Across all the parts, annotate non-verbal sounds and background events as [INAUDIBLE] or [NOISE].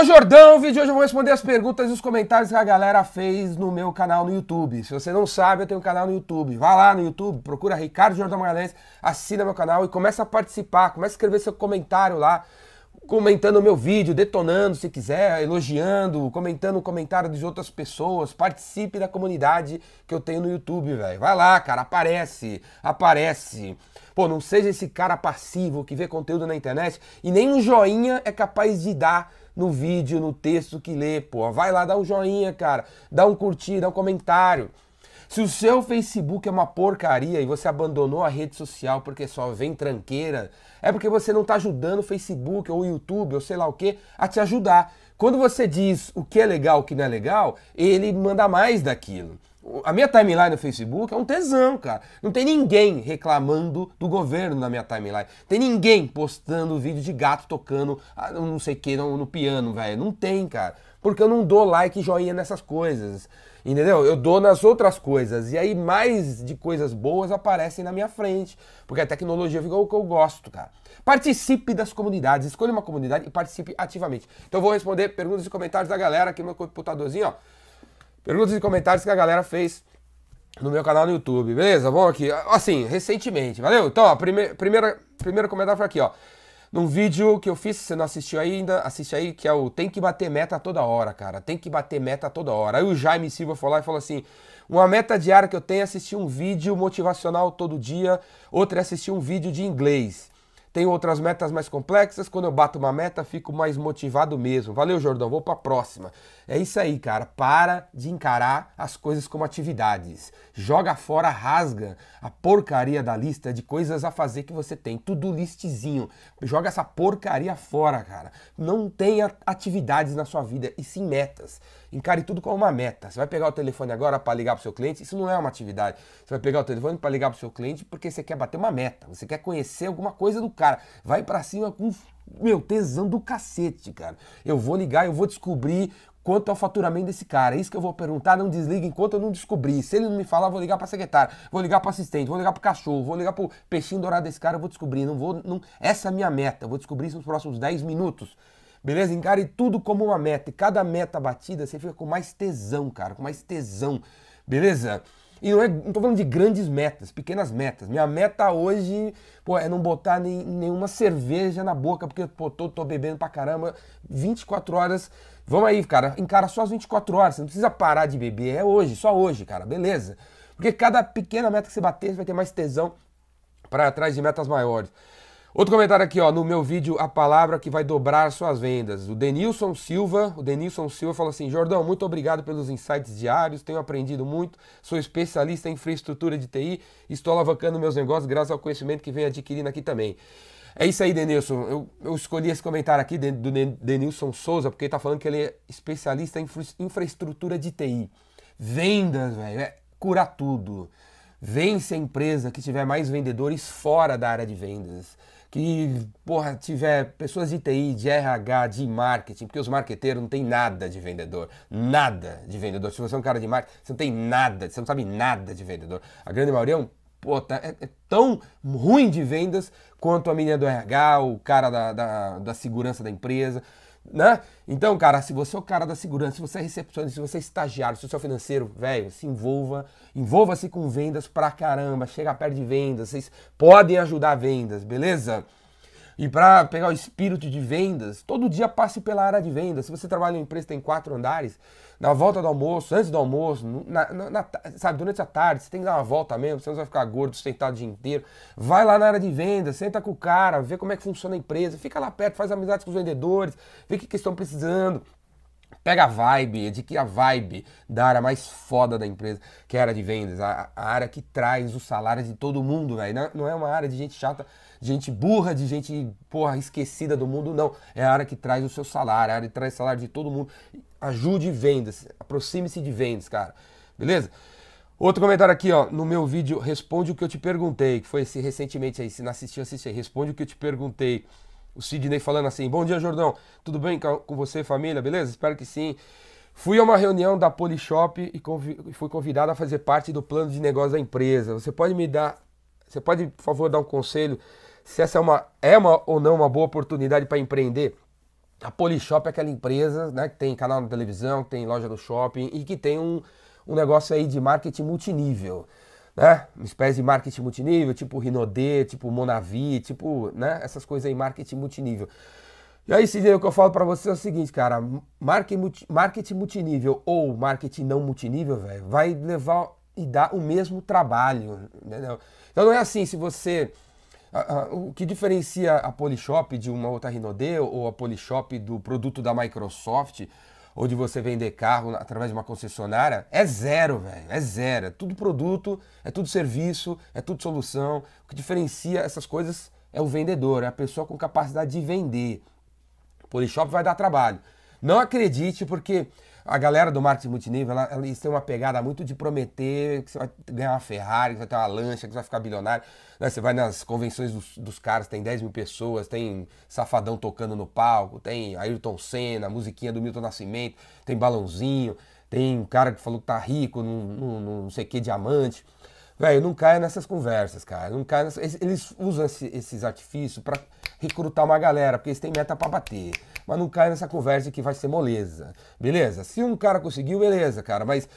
o Jordão, o vídeo de hoje eu vou responder as perguntas e os comentários que a galera fez no meu canal no YouTube. Se você não sabe, eu tenho um canal no YouTube. Vá lá no YouTube, procura Ricardo Jordão Magalhães, assina meu canal e começa a participar, começa a escrever seu comentário lá, comentando o meu vídeo, detonando se quiser, elogiando, comentando o comentário de outras pessoas. Participe da comunidade que eu tenho no YouTube, velho. Vai lá, cara, aparece, aparece. Pô, não seja esse cara passivo que vê conteúdo na internet e nem um joinha é capaz de dar no vídeo, no texto que lê, pô. Vai lá, dá um joinha, cara. Dá um curtir, dá um comentário. Se o seu Facebook é uma porcaria e você abandonou a rede social porque só vem tranqueira, é porque você não está ajudando o Facebook ou o YouTube ou sei lá o que a te ajudar. Quando você diz o que é legal, o que não é legal, ele manda mais daquilo. A minha timeline no Facebook é um tesão, cara. Não tem ninguém reclamando do governo na minha timeline. Tem ninguém postando vídeo de gato tocando ah, não sei o que no, no piano, velho. Não tem, cara. Porque eu não dou like e joinha nessas coisas. Entendeu? Eu dou nas outras coisas. E aí mais de coisas boas aparecem na minha frente. Porque a tecnologia ficou o que eu gosto, cara. Participe das comunidades. Escolha uma comunidade e participe ativamente. Então eu vou responder perguntas e comentários da galera aqui no meu computadorzinho, ó. Perguntas e comentários que a galera fez no meu canal no YouTube, beleza? Vamos aqui. Assim, recentemente, valeu? Então, ó, primeira, primeira, primeiro comentário foi aqui, ó. Num vídeo que eu fiz, se você não assistiu ainda, assiste aí, que é o Tem que bater meta toda hora, cara. Tem que bater meta toda hora. Aí o Jaime Silva foi lá e falou assim: uma meta diária que eu tenho é assistir um vídeo motivacional todo dia, outra é assistir um vídeo de inglês. Tenho outras metas mais complexas. Quando eu bato uma meta, fico mais motivado mesmo. Valeu, Jordão. Vou para a próxima. É isso aí, cara. Para de encarar as coisas como atividades. Joga fora, rasga a porcaria da lista de coisas a fazer que você tem. Tudo listezinho. Joga essa porcaria fora, cara. Não tenha atividades na sua vida e sim metas. Encare tudo como uma meta. Você vai pegar o telefone agora para ligar para o seu cliente, isso não é uma atividade. Você vai pegar o telefone para ligar para o seu cliente porque você quer bater uma meta, você quer conhecer alguma coisa do cara. Vai para cima com meu tesão do cacete, cara. Eu vou ligar, eu vou descobrir quanto é o faturamento desse cara. É isso que eu vou perguntar, não desliga enquanto eu não descobrir. Se ele não me falar, vou ligar para secretária, vou ligar para assistente, vou ligar para cachorro, vou ligar para o peixinho dourado desse cara, eu vou descobrir. Não vou, não, essa é a minha meta. Eu vou descobrir isso nos próximos 10 minutos. Beleza? Encare tudo como uma meta. E cada meta batida, você fica com mais tesão, cara. Com mais tesão. Beleza? E não, é, não tô falando de grandes metas, pequenas metas. Minha meta hoje, pô, é não botar nem, nenhuma cerveja na boca, porque, pô, tô, tô bebendo pra caramba. 24 horas. Vamos aí, cara. Encara só as 24 horas. Você não precisa parar de beber. É hoje, só hoje, cara. Beleza? Porque cada pequena meta que você bater, você vai ter mais tesão para atrás de metas maiores. Outro comentário aqui, ó, no meu vídeo, a palavra que vai dobrar suas vendas. O Denilson Silva, o Denilson Silva falou assim: Jordão, muito obrigado pelos insights diários, tenho aprendido muito, sou especialista em infraestrutura de TI, estou alavancando meus negócios graças ao conhecimento que venho adquirindo aqui também. É isso aí, Denilson. Eu, eu escolhi esse comentário aqui do Denilson Souza, porque ele está falando que ele é especialista em infraestrutura de TI. Vendas, velho, é curar tudo. Vence a empresa que tiver mais vendedores fora da área de vendas que, porra, tiver pessoas de TI, de RH, de marketing, porque os marqueteiros não tem nada de vendedor, nada de vendedor. Se você é um cara de marketing, você não tem nada, você não sabe nada de vendedor. A grande maioria é um pô, tá, é, é, tão ruim de vendas quanto a menina do RH, o cara da, da, da segurança da empresa né? Então, cara, se você é o cara da segurança, se você é recepcionista, se você é estagiário, se você é financeiro, velho, se envolva, envolva-se com vendas pra caramba, chega perto de vendas, vocês podem ajudar vendas, beleza? E para pegar o espírito de vendas, todo dia passe pela área de vendas. Se você trabalha em uma empresa que tem quatro andares, na volta do almoço, antes do almoço, na, na, na, sabe, durante a tarde, você tem que dar uma volta mesmo, você não vai ficar gordo, sentado o dia inteiro. Vai lá na área de vendas, senta com o cara, vê como é que funciona a empresa, fica lá perto, faz amizade com os vendedores, vê o que, que estão precisando. Pega a vibe, adquire a vibe da área mais foda da empresa, que é a área de vendas, a, a área que traz o salário de todo mundo, velho. Não, não é uma área de gente chata, de gente burra, de gente, porra, esquecida do mundo, não. É a área que traz o seu salário, a área que traz o salário de todo mundo. Ajude vendas, aproxime-se de vendas, cara. Beleza? Outro comentário aqui, ó, no meu vídeo, responde o que eu te perguntei, que foi esse recentemente aí, se não assistiu, assiste aí, responde o que eu te perguntei. O Sidney falando assim: Bom dia, Jordão. Tudo bem com você, família? Beleza? Espero que sim. Fui a uma reunião da Polishop e fui convidado a fazer parte do plano de negócio da empresa. Você pode me dar, você pode, por favor, dar um conselho se essa é uma, é uma ou não uma boa oportunidade para empreender? A Polishop é aquela empresa né, que tem canal na televisão, que tem loja no shopping e que tem um, um negócio aí de marketing multinível. Né? Uma espécie de marketing multinível, tipo Rinodê, tipo Monavi, tipo, né? Essas coisas aí, marketing multinível. E aí, Sidney, o que eu falo para você é o seguinte, cara, marketing multinível ou marketing não multinível, velho, vai levar e dar o mesmo trabalho, entendeu? Então não é assim, se você o que diferencia a Polishop de uma outra Rinode ou a Polishop do produto da Microsoft ou de você vender carro através de uma concessionária é zero, velho. É zero. É tudo produto, é tudo serviço, é tudo solução. O que diferencia essas coisas é o vendedor, é a pessoa com capacidade de vender. Polishop vai dar trabalho. Não acredite, porque a galera do marketing multinível, ela, eles têm uma pegada muito de prometer que você vai ganhar uma Ferrari, que você vai ter uma lancha, que você vai ficar bilionário. Né? Você vai nas convenções dos, dos, caras, tem 10 mil pessoas, tem Safadão tocando no palco, tem Ayrton Senna, musiquinha do Milton Nascimento, tem balãozinho, tem um cara que falou que tá rico, não, não sei que, diamante. Velho, não caia nessas conversas, cara. Não caia. Eles usam esse, esses artifícios para recrutar uma galera, porque eles têm meta para bater. Mas não caia nessa conversa que vai ser moleza. Beleza? Se um cara conseguiu, beleza, cara. Mas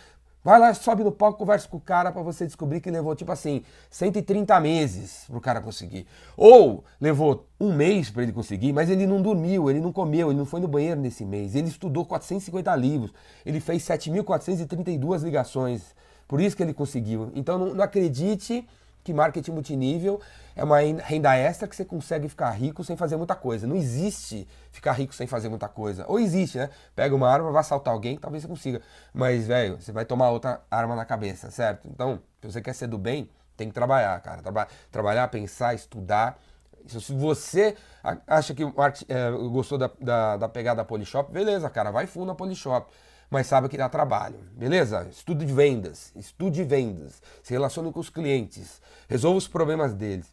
vai lá, sobe no palco, conversa com o cara para você descobrir que levou, tipo assim, 130 meses pro cara conseguir. Ou levou um mês para ele conseguir, mas ele não dormiu, ele não comeu, ele não foi no banheiro nesse mês. Ele estudou 450 livros, ele fez 7.432 ligações por isso que ele conseguiu. Então não, não acredite que marketing multinível é uma renda extra que você consegue ficar rico sem fazer muita coisa. Não existe ficar rico sem fazer muita coisa. Ou existe, né? Pega uma arma, vai assaltar alguém, talvez você consiga. Mas, velho, você vai tomar outra arma na cabeça, certo? Então, se você quer ser do bem, tem que trabalhar, cara. Traba trabalhar, pensar, estudar. Se você acha que é, gostou da, da, da pegada Polishop, beleza, cara, vai fundo na Polishop mas sabe que dá trabalho, beleza? Estude de vendas, estude vendas, se relacione com os clientes, resolva os problemas deles.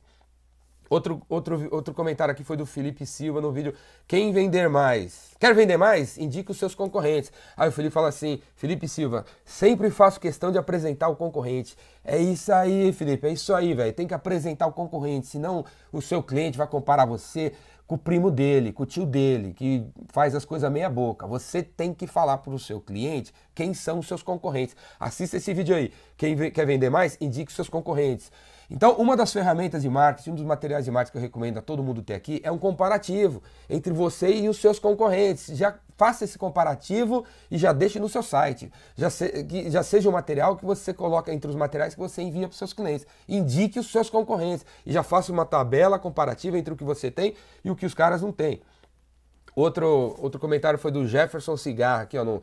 Outro, outro, outro comentário aqui foi do Felipe Silva no vídeo. Quem vender mais? Quer vender mais? Indique os seus concorrentes. Aí o Felipe fala assim: Felipe Silva, sempre faço questão de apresentar o concorrente. É isso aí, Felipe, é isso aí, velho. Tem que apresentar o concorrente, senão o seu cliente vai comparar você com o primo dele, com o tio dele, que faz as coisas meia boca. Você tem que falar para o seu cliente quem são os seus concorrentes. Assista esse vídeo aí. Quem quer vender mais, indique os seus concorrentes. Então, uma das ferramentas de marketing, um dos materiais de marketing que eu recomendo a todo mundo ter aqui é um comparativo entre você e os seus concorrentes. Já faça esse comparativo e já deixe no seu site. Já, se, que, já seja um material que você coloca entre os materiais que você envia para os seus clientes. Indique os seus concorrentes e já faça uma tabela comparativa entre o que você tem e o que os caras não têm. Outro, outro comentário foi do Jefferson Cigarra, aqui ó, no,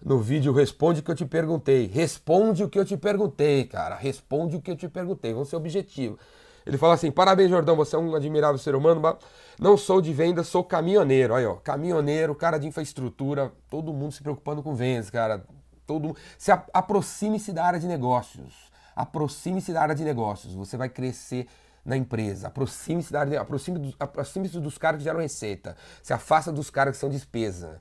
no vídeo Responde o que eu te perguntei. Responde o que eu te perguntei, cara. Responde o que eu te perguntei. Vamos ser objetivo. Ele fala assim: parabéns, Jordão, você é um admirável ser humano. Não sou de venda, sou caminhoneiro. Aí, ó, caminhoneiro, cara de infraestrutura, todo mundo se preocupando com vendas, cara. Todo Se aproxime-se da área de negócios. Aproxime-se da área de negócios. Você vai crescer na empresa. Aproxime-se da área de... aproxime, aproxime dos caras que geram receita. Se afasta dos caras que são despesa.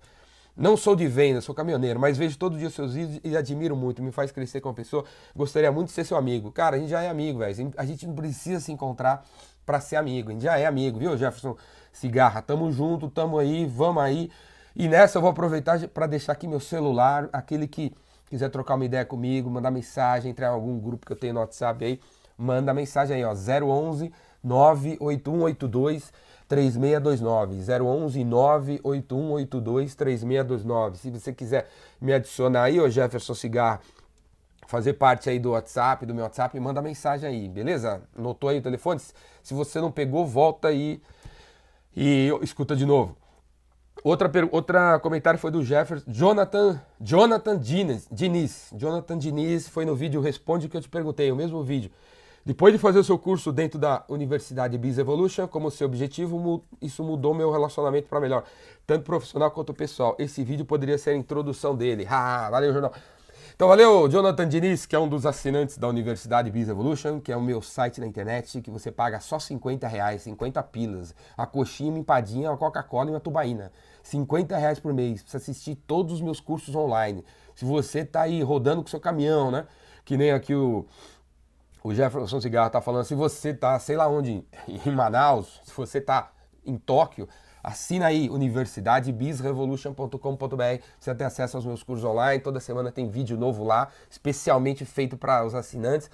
Não sou de venda, sou caminhoneiro, mas vejo todo dia seus vídeos e admiro muito, me faz crescer como pessoa. Gostaria muito de ser seu amigo. Cara, a gente já é amigo, velho. A gente não precisa se encontrar para ser amigo. A gente já é amigo, viu, Jefferson Cigarra? Tamo junto, tamo aí, vamos aí. E nessa eu vou aproveitar para deixar aqui meu celular, aquele que quiser trocar uma ideia comigo, mandar mensagem, entrar em algum grupo que eu tenho no WhatsApp aí, manda mensagem aí, ó, 011 98182 3629 011 98182 3629. Se você quiser me adicionar aí, ô Jefferson Cigar, fazer parte aí do WhatsApp, do meu WhatsApp, manda mensagem aí, beleza? Notou aí o telefone? Se você não pegou, volta aí e escuta de novo. Outra, outra comentário foi do Jefferson, Jonathan, Jonathan Diniz, Diniz. Jonathan Diniz foi no vídeo Responde o que eu te perguntei, o mesmo vídeo. Depois de fazer o seu curso dentro da Universidade Biz Evolution, como seu objetivo, isso mudou meu relacionamento para melhor, tanto profissional quanto pessoal. Esse vídeo poderia ser a introdução dele. Ah, valeu, jornal. Então, valeu, Jonathan Diniz, que é um dos assinantes da Universidade Biz Evolution, que é o meu site na internet, que você paga só 50 reais, 50 pilas, a coxinha, uma empadinha, uma Coca-Cola e uma tubaína. 50 reais por mês, para assistir todos os meus cursos online. Se você está aí rodando com seu caminhão, né? Que nem aqui o, o Jefferson Cigarro tá falando, se você tá, sei lá onde, em Manaus, se você tá em Tóquio, Assina aí, universidadebizrevolution.com.br. Você tem acesso aos meus cursos online. Toda semana tem vídeo novo lá, especialmente feito para os assinantes.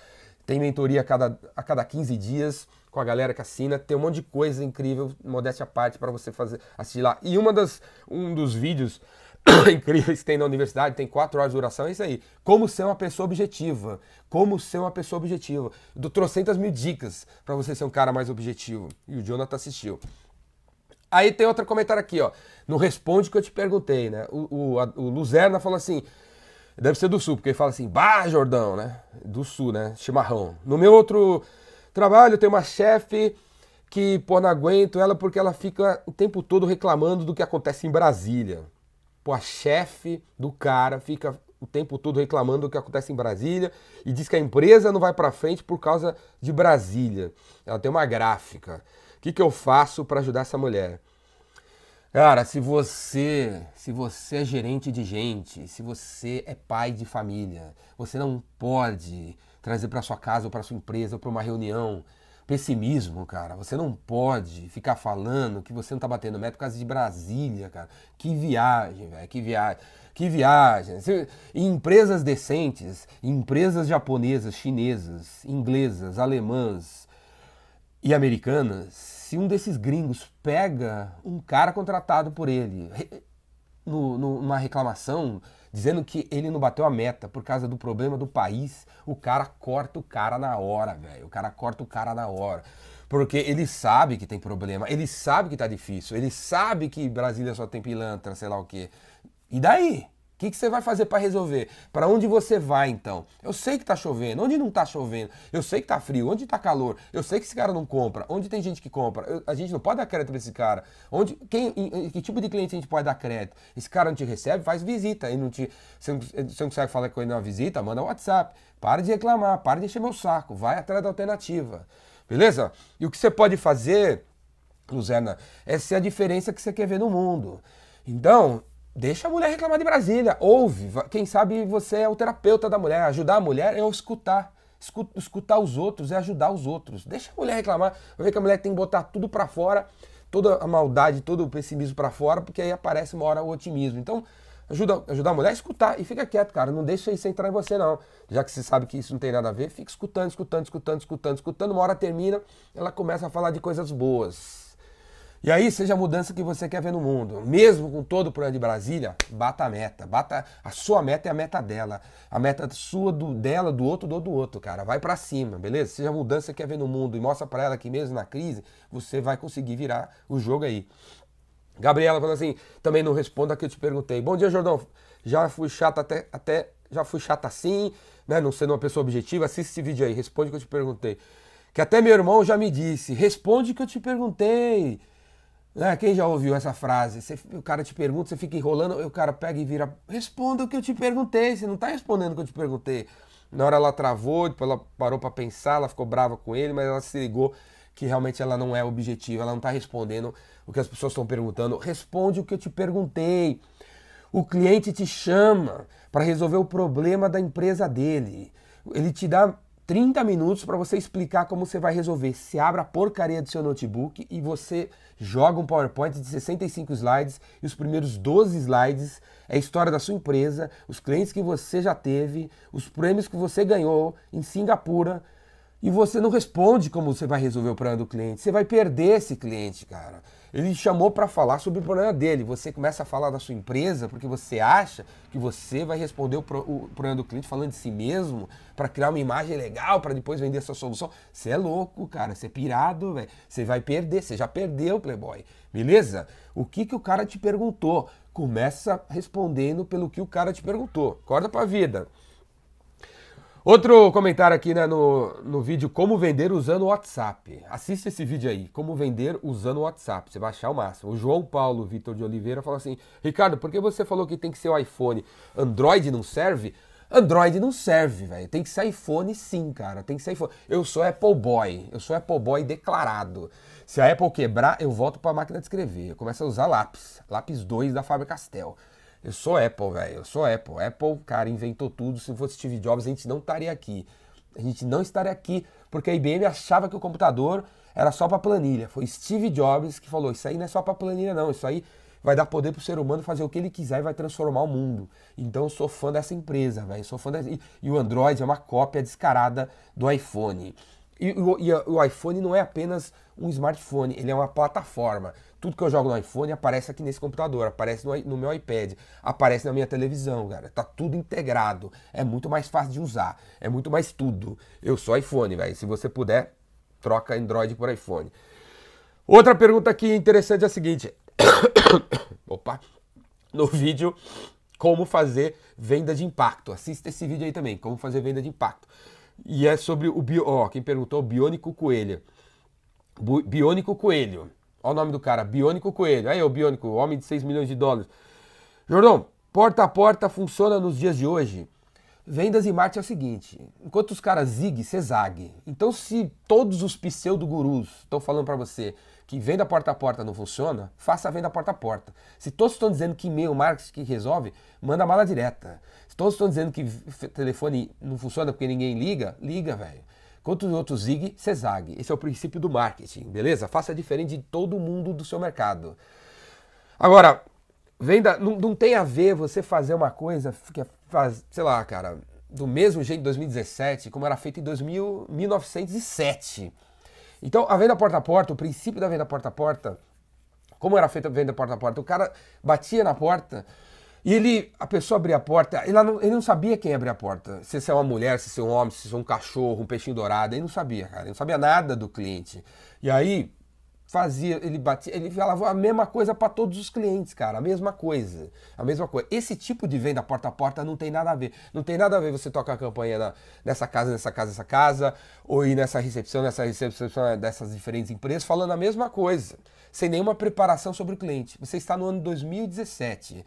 Tem mentoria a cada, a cada 15 dias com a galera que assina. Tem um monte de coisa incrível, modéstia à parte, para você fazer assistir lá. E uma das, um dos vídeos [COUGHS] incríveis que tem na universidade, tem quatro horas de duração, é isso aí. Como ser uma pessoa objetiva. Como ser uma pessoa objetiva. Do trocentas mil dicas para você ser um cara mais objetivo. E o Jonathan assistiu. Aí tem outro comentário aqui, ó. No responde que eu te perguntei, né? O, o, a, o Luzerna falou assim. Deve ser do sul, porque ele fala assim, bah, Jordão, né? Do sul, né? Chimarrão. No meu outro trabalho, tem uma chefe que, pô, não aguento ela porque ela fica o tempo todo reclamando do que acontece em Brasília. Pô, a chefe do cara fica o tempo todo reclamando do que acontece em Brasília e diz que a empresa não vai para frente por causa de Brasília. Ela tem uma gráfica. O que, que eu faço para ajudar essa mulher? Cara, se você, se você é gerente de gente, se você é pai de família, você não pode trazer para sua casa ou para sua empresa ou para uma reunião pessimismo, cara. Você não pode ficar falando que você não tá batendo meta por causa de Brasília, cara. Que viagem, velho, que viagem. Que viagem. Em empresas decentes, empresas japonesas, chinesas, inglesas, alemãs, e americanas, se um desses gringos pega um cara contratado por ele no, no, numa reclamação, dizendo que ele não bateu a meta por causa do problema do país, o cara corta o cara na hora, velho. O cara corta o cara na hora. Porque ele sabe que tem problema, ele sabe que tá difícil, ele sabe que Brasília só tem pilantra, sei lá o quê. E daí? O que, que, você vai fazer para resolver? Para onde você vai então? Eu sei que tá chovendo, onde não tá chovendo? Eu sei que tá frio, onde tá calor? Eu sei que esse cara não compra, onde tem gente que compra? Eu, a gente não pode dar crédito para esse cara. Onde, quem, em, que tipo de cliente a gente pode dar crédito? Esse cara não te recebe, faz visita. E não te, você, não, você não consegue falar com ele numa visita, manda WhatsApp. Para de reclamar, para de encher meu saco, vai atrás da alternativa. Beleza? E o que você pode fazer, Luzerna, é ser a diferença que você quer ver no mundo. Então, Deixa a mulher reclamar de Brasília, ouve. Quem sabe você é o terapeuta da mulher. Ajudar a mulher é escutar. Escutar os outros é ajudar os outros. Deixa a mulher reclamar. Vai ver que a mulher tem que botar tudo para fora, toda a maldade, todo o pessimismo para fora, porque aí aparece uma hora o otimismo. Então, ajuda, ajuda a mulher a escutar e fica quieto, cara. Não deixa isso entrar em você, não. Já que você sabe que isso não tem nada a ver, fica escutando, escutando, escutando, escutando, escutando. Uma hora termina, ela começa a falar de coisas boas. E aí, seja a mudança que você quer ver no mundo. Mesmo com todo o problema de Brasília, bata a meta. Bata a sua meta é a meta dela. A meta sua, do, dela, do outro, do, outro, cara. Vai para cima, beleza? Seja a mudança que quer ver no mundo e mostra para ela que mesmo na crise, você vai conseguir virar o jogo aí. Gabriela falou assim, também não responda que eu te perguntei. Bom dia, Jordão. Já fui chata até, até já fui chata assim, né? Não sendo uma pessoa objetiva. Assiste esse vídeo aí, responde o que eu te perguntei. Que até meu irmão já me disse, responde o que eu te perguntei. Né? Quem já ouviu essa frase? Você, o cara te pergunta, você fica enrolando, o cara pega e vira, responda o que eu te perguntei, você não está respondendo o que eu te perguntei. Na hora ela travou, depois ela parou para pensar, ela ficou brava com ele, mas ela se ligou que realmente ela não é objetiva, ela não está respondendo o que as pessoas estão perguntando. Responde o que eu te perguntei. O cliente te chama para resolver o problema da empresa dele. Ele te dá 30 minutos para você explicar como você vai resolver. Se abre a porcaria do seu notebook e você joga um PowerPoint de 65 slides e os primeiros 12 slides é a história da sua empresa, os clientes que você já teve, os prêmios que você ganhou em Singapura e você não responde como você vai resolver o problema do cliente. Você vai perder esse cliente, cara. Ele chamou para falar sobre o problema dele. Você começa a falar da sua empresa porque você acha que você vai responder o, pro, o problema do cliente falando de si mesmo para criar uma imagem legal para depois vender a sua solução. Você é louco, cara. Você é pirado, velho. Você vai perder. Você já perdeu, Playboy. Beleza? O que, que o cara te perguntou? Começa respondendo pelo que o cara te perguntou. Acorda pra vida. Outro comentário aqui né, no, no vídeo, como vender usando o WhatsApp. Assista esse vídeo aí, como vender usando o WhatsApp. Você vai achar o máximo. O João Paulo Vitor de Oliveira falou assim, Ricardo, por que você falou que tem que ser o iPhone? Android não serve? Android não serve, velho. Tem que ser iPhone sim, cara. Tem que ser iPhone. Eu sou Apple Boy. Eu sou Apple Boy declarado. Se a Apple quebrar, eu volto para a máquina de escrever. Eu começo a usar lápis. Lápis 2 da Faber-Castell. Eu sou Apple, velho. Eu sou Apple. Apple, cara, inventou tudo. Se fosse Steve Jobs, a gente não estaria aqui. A gente não estaria aqui porque a IBM achava que o computador era só para planilha. Foi Steve Jobs que falou: Isso aí não é só para planilha, não. Isso aí vai dar poder pro ser humano fazer o que ele quiser e vai transformar o mundo. Então sou fã dessa empresa, velho. Sou fã dessa... E o Android é uma cópia descarada do iPhone. E, e o iPhone não é apenas um smartphone, ele é uma plataforma. Tudo que eu jogo no iPhone aparece aqui nesse computador, aparece no, no, meu iPad, aparece na minha televisão, cara. Tá tudo integrado. É muito mais fácil de usar. É muito mais tudo. Eu sou iPhone, velho. Se você puder, troca Android por iPhone. Outra pergunta aqui interessante é a seguinte. [COUGHS] Opa! No vídeo, como fazer venda de impacto. Assista esse vídeo aí também, como fazer venda de impacto. E é sobre o bio, ó, quem perguntou, Biônico Coelho. Biônico Coelho. Olha o nome do cara, Biônico Coelho. Aí, o Biônico, homem de 6 milhões de dólares. Jordão, porta a porta funciona nos dias de hoje? Vendas e marketing é o seguinte, enquanto os caras zig, você zague. Então se todos os pseudo-gurus estão falando para você que venda porta a porta não funciona, faça a venda porta a porta. Se todos estão dizendo que e-mail marketing que resolve, manda mala direta. Se todos estão dizendo que telefone não funciona porque ninguém liga, liga, velho. Quanto os outros zig, você zague. Esse é o princípio do marketing, beleza? Faça diferente de todo mundo do seu mercado. Agora, venda não, não tem a ver você fazer uma coisa que é, faz, sei lá, cara, do mesmo jeito de 2017, como era feito em 2000, 1907. Então, a venda porta a porta, o princípio da venda porta a porta, como era feita a venda porta a porta? O cara batia na porta e ele, a pessoa abria a porta, ele não, ele não sabia quem abria a porta. Se é uma mulher, se é um homem, se é um cachorro, um peixinho dourado, ele não sabia, cara. Ele não sabia nada do cliente. E aí, fazia, ele batia, ele falava a mesma coisa para todos os clientes, cara, a mesma coisa, a mesma coisa. Esse tipo de venda porta a porta não tem nada a ver. Não tem nada a ver você tocar a campanha na, nessa casa, nessa casa, nessa casa, ou ir nessa recepção, nessa recepção dessas diferentes empresas, falando a mesma coisa, sem nenhuma preparação sobre o cliente. Você está no ano 2017.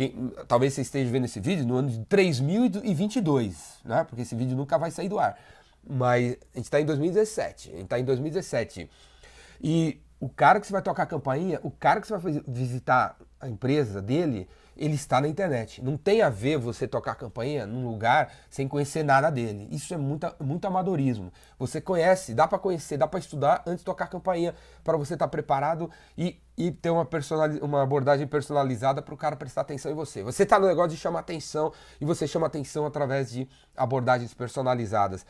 Quem, talvez você esteja vendo esse vídeo no ano de 3022, né? Porque esse vídeo nunca vai sair do ar. Mas a gente está em 2017. A gente está em 2017. E o cara que você vai tocar a campainha, o cara que você vai visitar a empresa dele, ele está na internet. Não tem a ver você tocar campainha num lugar sem conhecer nada dele. Isso é muito, muito amadorismo. Você conhece, dá para conhecer, dá para estudar antes de tocar campainha para você estar tá preparado e, e ter uma, uma abordagem personalizada para o cara prestar atenção em você. Você está no negócio de chamar atenção e você chama atenção através de abordagens personalizadas.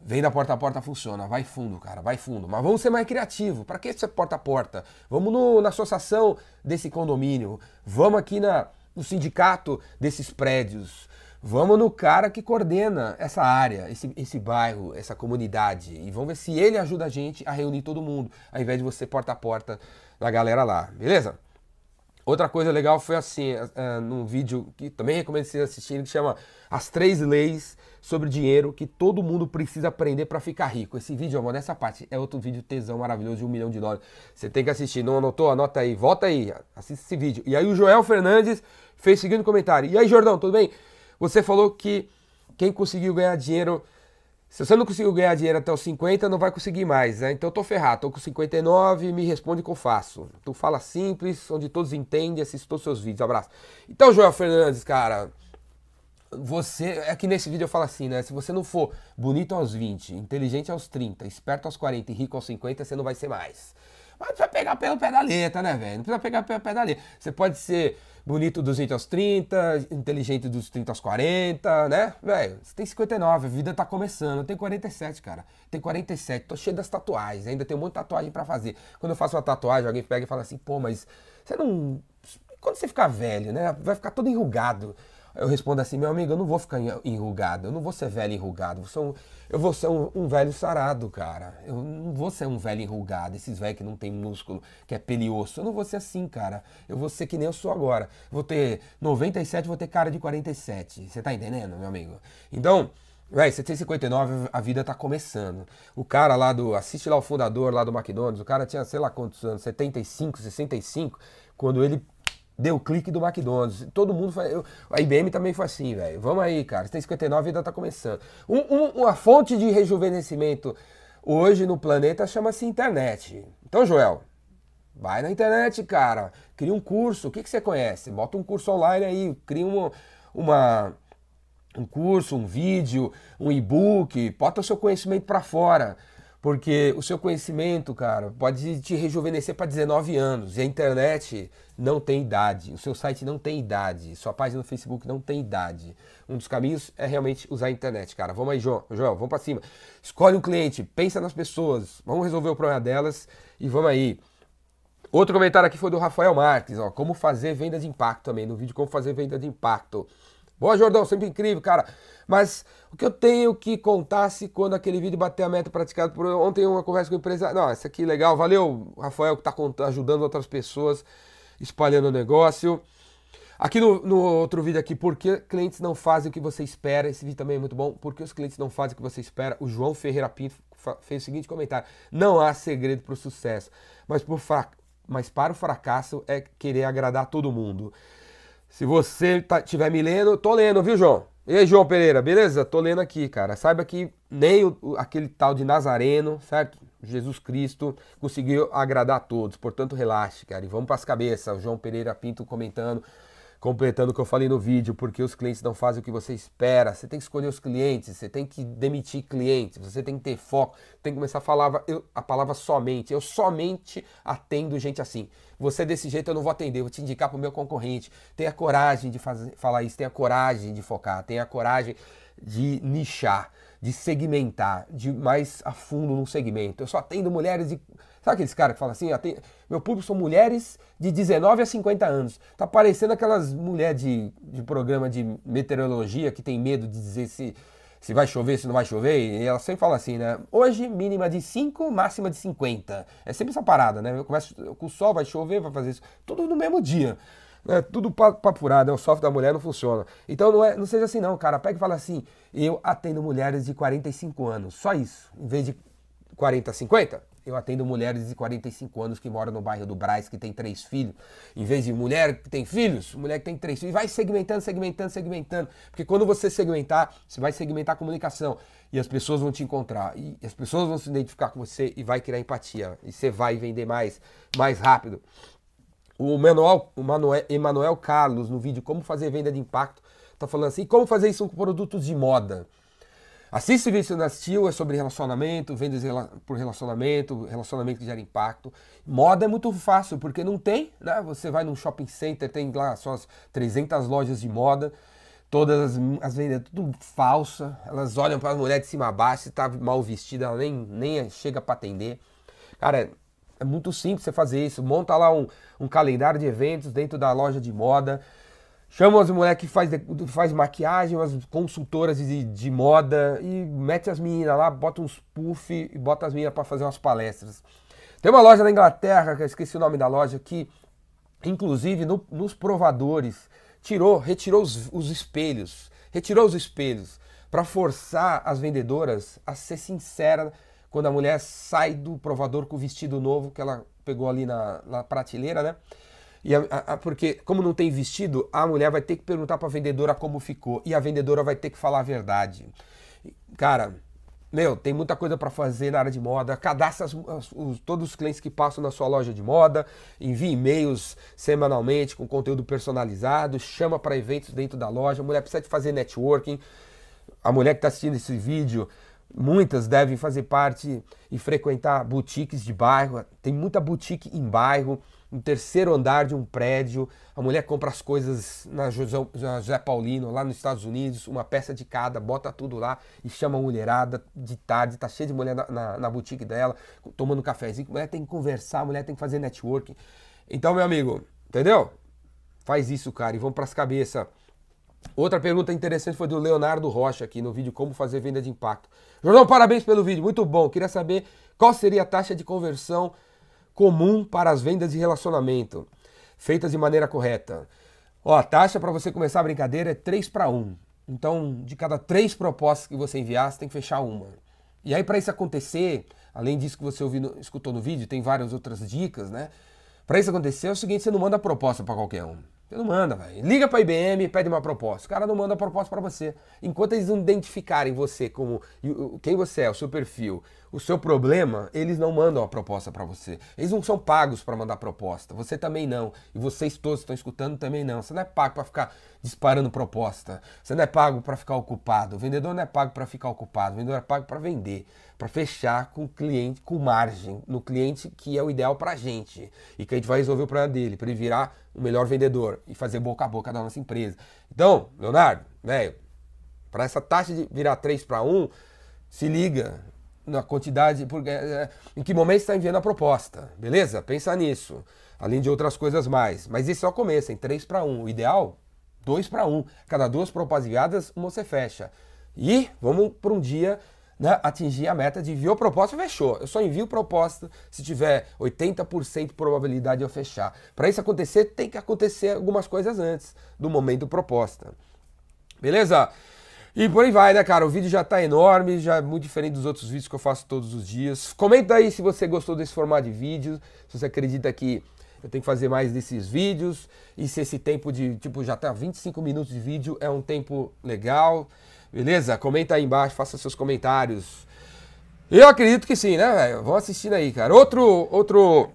Vem da porta a porta funciona, vai fundo, cara, vai fundo. Mas vamos ser mais criativo. Para que ser porta a porta? Vamos no, na associação desse condomínio. Vamos aqui na, no sindicato desses prédios. Vamos no cara que coordena essa área, esse, esse bairro, essa comunidade. E vamos ver se ele ajuda a gente a reunir todo mundo, ao invés de você porta a porta da galera lá, beleza? Outra coisa legal foi assim, uh, num vídeo que também recomendo vocês assistirem, que chama As Três Leis sobre Dinheiro que todo mundo precisa aprender para ficar rico. Esse vídeo, amor, nessa parte é outro vídeo tesão maravilhoso de um milhão de dólares. Você tem que assistir. Não anotou? Anota aí. Volta aí. Assista esse vídeo. E aí o Joel Fernandes fez o seguinte comentário. E aí, Jordão, tudo bem? Você falou que quem conseguiu ganhar dinheiro se você não conseguiu ganhar dinheiro até os 50, não vai conseguir mais, né? Então eu tô ferrado, tô com 59, me responde o que eu faço. Tu fala simples, onde todos entendem, assiste todos os seus vídeos. Abraço. Então, Joel Fernandes, cara, você. É que nesse vídeo eu falo assim, né? Se você não for bonito aos 20, inteligente aos 30, esperto aos 40 e rico aos 50, você não vai ser mais. Mas precisa pegar pelo pé da letra, né, velho? Não precisa pegar pelo pé da letra. Você pode ser bonito dos 20 aos 30, inteligente dos 30 aos 40, né? Velho, você tem 59, a vida tá começando. Eu tenho 47, cara. Tenho 47, tô cheio das tatuagens, ainda tenho um monte de tatuagem para fazer. Quando eu faço uma tatuagem, alguém pega e fala assim, pô, mas você não. Quando você ficar velho, né? Vai ficar todo enrugado. Eu respondo assim, meu amigo, eu não vou ficar enrugado, eu não vou ser velho enrugado, eu, sou um, eu vou ser um, um, velho sarado, cara. Eu não vou ser um velho enrugado, esses velhos que não tem músculo, que é pelioso. Eu não vou ser assim, cara. Eu vou ser que nem eu sou agora. Vou ter 97, vou ter cara de 47. Você tá entendendo, meu amigo? Então, Véi, você tem 59, a vida tá começando. O cara lá do. Assiste lá o fundador lá do McDonald's, o cara tinha sei lá quantos anos, 75, 65, quando ele deu clique do McDonald's. Todo mundo foi. Eu, a IBM também foi assim, velho. Vamos aí, cara. Você tem 59 e ainda tá começando. Um, um, uma fonte de rejuvenescimento hoje no planeta chama-se internet. Então, Joel, vai na internet, cara. Cria um curso. O que, que você conhece? Bota um curso online aí. Cria uma, uma um curso, um vídeo, um e-book. Bota o seu conhecimento para fora. Porque o seu conhecimento, cara, pode te rejuvenescer para 19 anos. E a internet não tem idade. O seu site não tem idade. Sua página no Facebook não tem idade. Um dos caminhos é realmente usar a internet, cara. Vamos aí, João. João, vamos para cima. Escolhe um cliente, pensa nas pessoas. Vamos resolver o problema delas e vamos aí. Outro comentário aqui foi do Rafael Marques, ó. Como fazer venda de impacto também, no vídeo Como Fazer Venda de Impacto. Boa, Jordão, sempre incrível, cara. Mas o que eu tenho que contar se quando aquele vídeo bater a meta praticada por ontem uma conversa com o empresário. Não, isso aqui é legal. Valeu, Rafael, que está ajudando outras pessoas, espalhando o negócio. Aqui no, no, outro vídeo aqui, por que clientes não fazem o que você espera? Esse vídeo também é muito bom. Por que os clientes não fazem o que você espera? O João Ferreira Pinto fez o seguinte comentário: Não há segredo para o sucesso, mas, por mas para o fracasso é querer agradar todo mundo. Se você tá, tiver me lendo, tô lendo, viu, João? E aí, João Pereira, beleza? Tô lendo aqui, cara. Saiba que nem o, aquele tal de Nazareno, certo? Jesus Cristo conseguiu agradar a todos. Portanto, relaxe, cara. E vamos para as cabeças. O João Pereira Pinto comentando completando o que eu falei no vídeo, porque os clientes não fazem o que você espera. Você tem que escolher os clientes, você tem que demitir clientes, você tem que ter foco, tem que começar a falar eu, a palavra somente. Eu somente atendo gente assim. Você desse jeito eu não vou atender, eu vou te indicar para o meu concorrente. Tenha coragem de fazer, falar isso, tenha coragem de focar, tenha coragem de nichar, de segmentar, de mais a fundo num segmento. Eu só atendo mulheres de Sabe aqueles caras que falam assim, ah, tem, meu público são mulheres de 19 a 50 anos. Tá parecendo aquelas mulheres de, de programa de meteorologia que tem medo de dizer se, se vai chover, se não vai chover. E elas sempre falam assim, né? Hoje, mínima de 5, máxima de 50. É sempre essa parada, né? Eu começo com o sol, vai chover, vai fazer isso. Tudo no mesmo dia. É tudo papurado, né? o software da mulher não funciona. Então não, é, não seja assim não, cara. Pega e fala assim, eu atendo mulheres de 45 anos, só isso. Em vez de 40, 50, eu atendo mulheres de 45 anos que moram no bairro do Braz, que tem três filhos. Em vez de mulher que tem filhos, mulher que tem três filhos. E vai segmentando, segmentando, segmentando. Porque quando você segmentar, você vai segmentar a comunicação. E as pessoas vão te encontrar. E as pessoas vão se identificar com você e vai criar empatia. E você vai vender mais, mais rápido. O Manuel, o Manuel, Emanuel Carlos, no vídeo Como Fazer Venda de Impacto, está falando assim, como fazer isso com produtos de moda. Assiste o vídeo se não assistiu, é sobre relacionamento, vendas por relacionamento, relacionamento que gera impacto. Moda é muito fácil, porque não tem, né? Você vai num shopping center, tem lá suas 300 lojas de moda, todas as, as vendas tudo falsa, elas olham para a mulher de cima a baixo, se tá mal vestida, ela nem, nem chega para atender. Cara, é, muito simples você fazer isso, monta lá um, um calendário de eventos dentro da loja de moda, Chama as mulheres que faz, faz maquiagem, umas consultoras de, de moda e mete as meninas lá, bota uns puff e bota as meninas para fazer umas palestras. Tem uma loja na Inglaterra, que eu esqueci o nome da loja, que inclusive no, nos provadores tirou, retirou os, os espelhos, retirou os espelhos para forçar as vendedoras a ser sincera quando a mulher sai do provador com o vestido novo que ela pegou ali na, na prateleira, né? E a, a, porque, como não tem vestido, a mulher vai ter que perguntar para a vendedora como ficou. E a vendedora vai ter que falar a verdade. Cara, meu, tem muita coisa para fazer na área de moda. Cadastre as, as, os, todos os clientes que passam na sua loja de moda. Envie e-mails semanalmente com conteúdo personalizado. Chama para eventos dentro da loja. A mulher precisa de fazer networking. A mulher que está assistindo esse vídeo, muitas devem fazer parte e frequentar boutiques de bairro. Tem muita boutique em bairro no terceiro andar de um prédio. A mulher compra as coisas na José, José Paulino, lá nos Estados Unidos, uma peça de cada, bota tudo lá e chama a mulherada de tarde, tá cheio de mulher na, na, na boutique dela, tomando um cafezinho. A mulher tem que conversar, a mulher tem que fazer networking. Então, meu amigo, entendeu? Faz isso, cara, e vamos para as cabeças. Outra pergunta interessante foi do Leonardo Rocha aqui no vídeo Como Fazer Venda de Impacto. Jordão, parabéns pelo vídeo, muito bom. Queria saber qual seria a taxa de conversão comum para as vendas de relacionamento, feitas de maneira correta. Ó, a taxa para você começar a brincadeira é 3 para 1. Então, de cada três propostas que você enviar, você tem que fechar uma. E aí, para isso acontecer, além disso que você ouviu, escutou no vídeo, tem várias outras dicas, né? Para isso acontecer, é o seguinte: você não manda proposta para qualquer um. Você não manda, velho. Liga para a IBM e pede uma proposta. O cara não manda a proposta para você. Enquanto eles não identificarem você como quem você é, o seu perfil, o seu problema, eles não mandam a proposta para você. Eles não são pagos para mandar proposta. Você também não. E vocês todos estão escutando também não. Você não é pago para ficar disparando proposta. Você não é pago para ficar ocupado. O vendedor não é pago para ficar ocupado. O vendedor é pago para vender, para fechar com o cliente com margem, no cliente que é o ideal para a gente e que a gente vai resolver o problema dele, para ele virar o melhor vendedor e fazer boca a boca da nossa empresa. Então, Leonardo, velho, para essa taxa de virar 3 para 1, se liga, na quantidade, porque, é, é, em que momento está enviando a proposta, beleza? Pensa nisso, além de outras coisas mais. Mas isso é o começo, em 3 para 1. O ideal, 2 para 1. Cada duas propostas enviadas, uma você fecha. E vamos para um dia né, atingir a meta de enviou proposta, fechou. Eu só envio proposta se tiver 80% de probabilidade de eu fechar. Para isso acontecer, tem que acontecer algumas coisas antes do momento proposta. Beleza? E por aí vai, né, cara? O vídeo já tá enorme, já é muito diferente dos outros vídeos que eu faço todos os dias. Comenta aí se você gostou desse formato de vídeo, se você acredita que eu tenho que fazer mais desses vídeos e se esse tempo de, tipo, já tá 25 minutos de vídeo é um tempo legal. Beleza? Comenta aí embaixo, faça seus comentários. Eu acredito que sim, né, velho? Vão assistindo aí, cara. Outro, outro,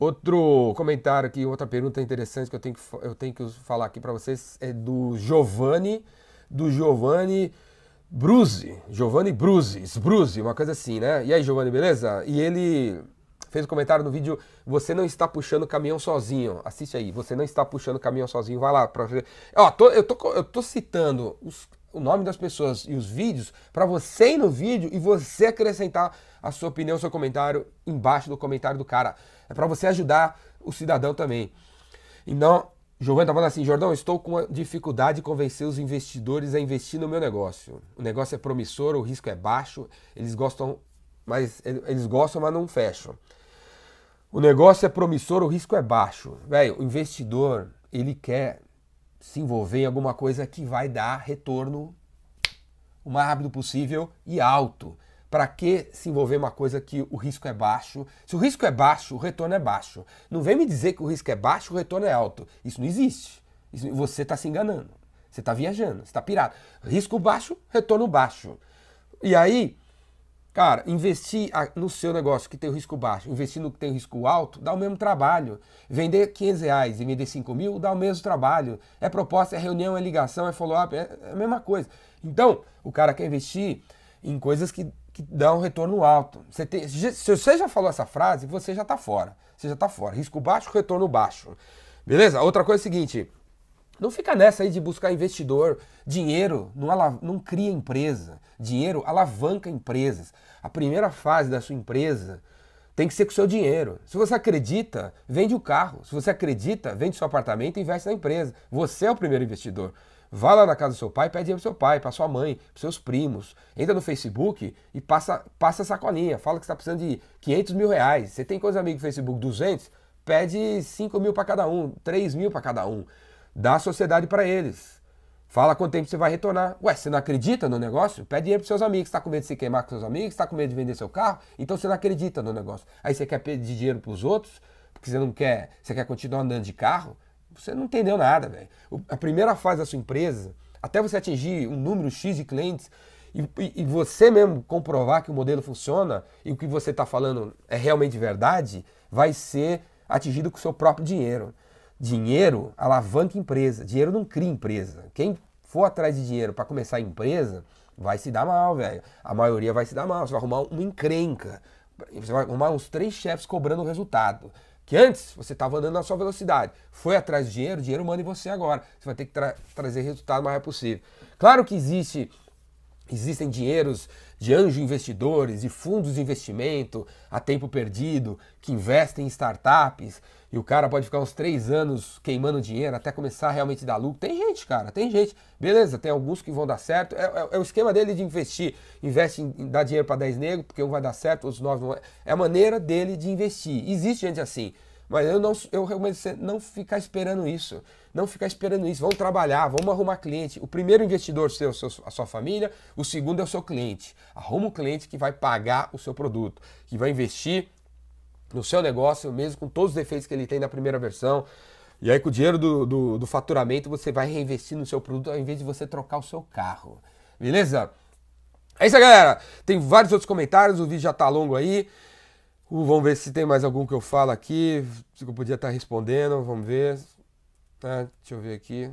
outro comentário aqui, outra pergunta interessante que eu tenho que, eu tenho que falar aqui para vocês é do Giovanni do Giovanni Bruzi, Giovanni Bruzi, Bruzi, uma coisa assim, né? E aí, Giovanni, beleza? E ele fez um comentário no vídeo: Você não está puxando o caminhão sozinho. Assiste aí, você não está puxando o caminhão sozinho. Vai lá pra. Ó, tô, eu, tô, eu tô citando os, o nome das pessoas e os vídeos para você ir no vídeo e você acrescentar a sua opinião, seu comentário embaixo do comentário do cara. É para você ajudar o cidadão também. Então, Giovanni tá falando assim, Jordão, estou com dificuldade de convencer os investidores a investir no meu negócio. O negócio é promissor, o risco é baixo, eles gostam, mas eles gostam, mas não fecham. O negócio é promissor, o risco é baixo. Velho, o investidor, ele quer se envolver em alguma coisa que vai dar retorno o mais rápido possível e alto. Para que se envolver uma coisa que o risco é baixo? Se o risco é baixo, o retorno é baixo. Não vem me dizer que o risco é baixo, o retorno é alto. Isso não existe. Isso, você está se enganando. Você está viajando, você está pirado. Risco baixo, retorno baixo. E aí, cara, investir no seu negócio que tem o risco baixo, investir no que tem o risco alto, dá o mesmo trabalho. Vender 500 reais e vender 5 mil dá o mesmo trabalho. É proposta, é reunião, é ligação, é follow-up, é, é a mesma coisa. Então, o cara quer investir em coisas que que dá um retorno alto. Você tem, se você já falou essa frase, você já está fora. Você já está fora. Risco baixo, retorno baixo. Beleza? Outra coisa é a seguinte: não fica nessa aí de buscar investidor. Dinheiro não, não cria empresa. Dinheiro alavanca empresas. A primeira fase da sua empresa tem que ser com o seu dinheiro. Se você acredita, vende o carro. Se você acredita, vende seu apartamento e investe na empresa. Você é o primeiro investidor. Vá lá na casa do seu pai, pede dinheiro pro seu pai, para sua mãe, para seus primos. Entra no Facebook e passa, passa a sacolinha. Fala que está precisando de 500 mil reais. Você tem quantos amigos no Facebook? 200? Pede 5 mil para cada um, 3 mil para cada um. Dá a sociedade para eles. Fala quanto tempo você vai retornar. Ué, você não acredita no negócio? Pede dinheiro para seus amigos. Está com medo de se queimar com seus amigos? Está com medo de vender seu carro? Então você não acredita no negócio. Aí você quer pedir dinheiro para os outros, porque você não quer, você quer continuar andando de carro. Você não entendeu nada, velho. A primeira fase da sua empresa, até você atingir um número X de clientes e, e, e você mesmo comprovar que o modelo funciona e o que você está falando é realmente verdade, vai ser atingido com o seu próprio dinheiro. Dinheiro alavanca empresa, dinheiro não cria empresa. Quem for atrás de dinheiro para começar a empresa vai se dar mal, velho. A maioria vai se dar mal. Você vai arrumar uma encrenca. Você vai arrumar uns três chefes cobrando o resultado. Que antes você estava andando na sua velocidade, foi atrás de dinheiro, o dinheiro manda em você agora. Você vai ter que tra trazer resultado o mais rápido possível. Claro que existe, existem dinheiros de anjo investidores e fundos de investimento a tempo perdido que investem em startups e o cara pode ficar uns três anos queimando dinheiro até começar a realmente dar lucro. Tem gente, cara, tem gente. Beleza, tem alguns que vão dar certo. É, é, é o esquema dele de investir. Investe em, em dar dinheiro para 10 negros, porque um vai dar certo, os 9 não. É a maneira dele de investir. Existe gente assim. Mas eu não eu recomendo você não ficar esperando isso. Não ficar esperando isso. Vamos trabalhar, vamos arrumar cliente. O primeiro investidor seu, seu, a sua família, o segundo é o seu cliente. Arruma um cliente que vai pagar o seu produto, que vai investir no seu negócio, mesmo com todos os defeitos que ele tem na primeira versão. E aí, com o dinheiro do, do, do faturamento, você vai reinvestir no seu produto ao invés de você trocar o seu carro. Beleza? É isso aí, galera. Tem vários outros comentários, o vídeo já tá longo aí. Uh, vamos ver se tem mais algum que eu falo aqui, se eu podia estar respondendo, vamos ver. Ah, deixa eu ver aqui.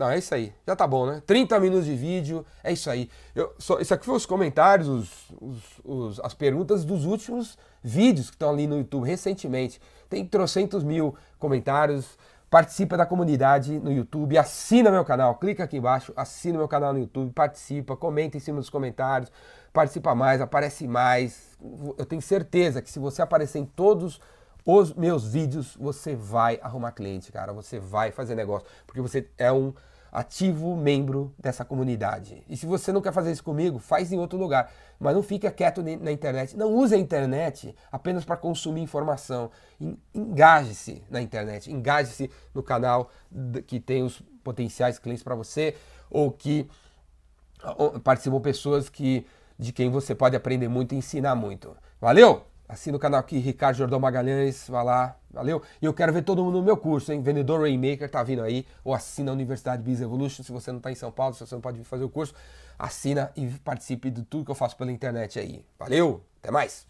Não, é isso aí. Já tá bom, né? 30 minutos de vídeo, é isso aí. Eu, só, isso aqui foi os comentários, os, os, os, as perguntas dos últimos vídeos que estão ali no YouTube recentemente. Tem trocentos mil comentários. Participa da comunidade no YouTube, assina meu canal, clica aqui embaixo, assina meu canal no YouTube, participa, comenta em cima dos comentários, participa mais, aparece mais. Eu tenho certeza que se você aparecer em todos os meus vídeos, você vai arrumar cliente, cara, você vai fazer negócio, porque você é um ativo membro dessa comunidade. E se você não quer fazer isso comigo, faz em outro lugar. Mas não fica quieto na internet. Não use a internet apenas para consumir informação. Engaje-se na internet. Engaje-se no canal que tem os potenciais clientes para você ou que participam pessoas que de quem você pode aprender muito e ensinar muito. Valeu? Assina o canal aqui, Ricardo Jordão Magalhães, vai lá, valeu? E eu quero ver todo mundo no meu curso, hein? Vendedor Rainmaker tá vindo aí, ou assina a Universidade Biz Evolution, se você não está em São Paulo, se você não pode vir fazer o curso, assina e participe de tudo que eu faço pela internet aí. Valeu, até mais!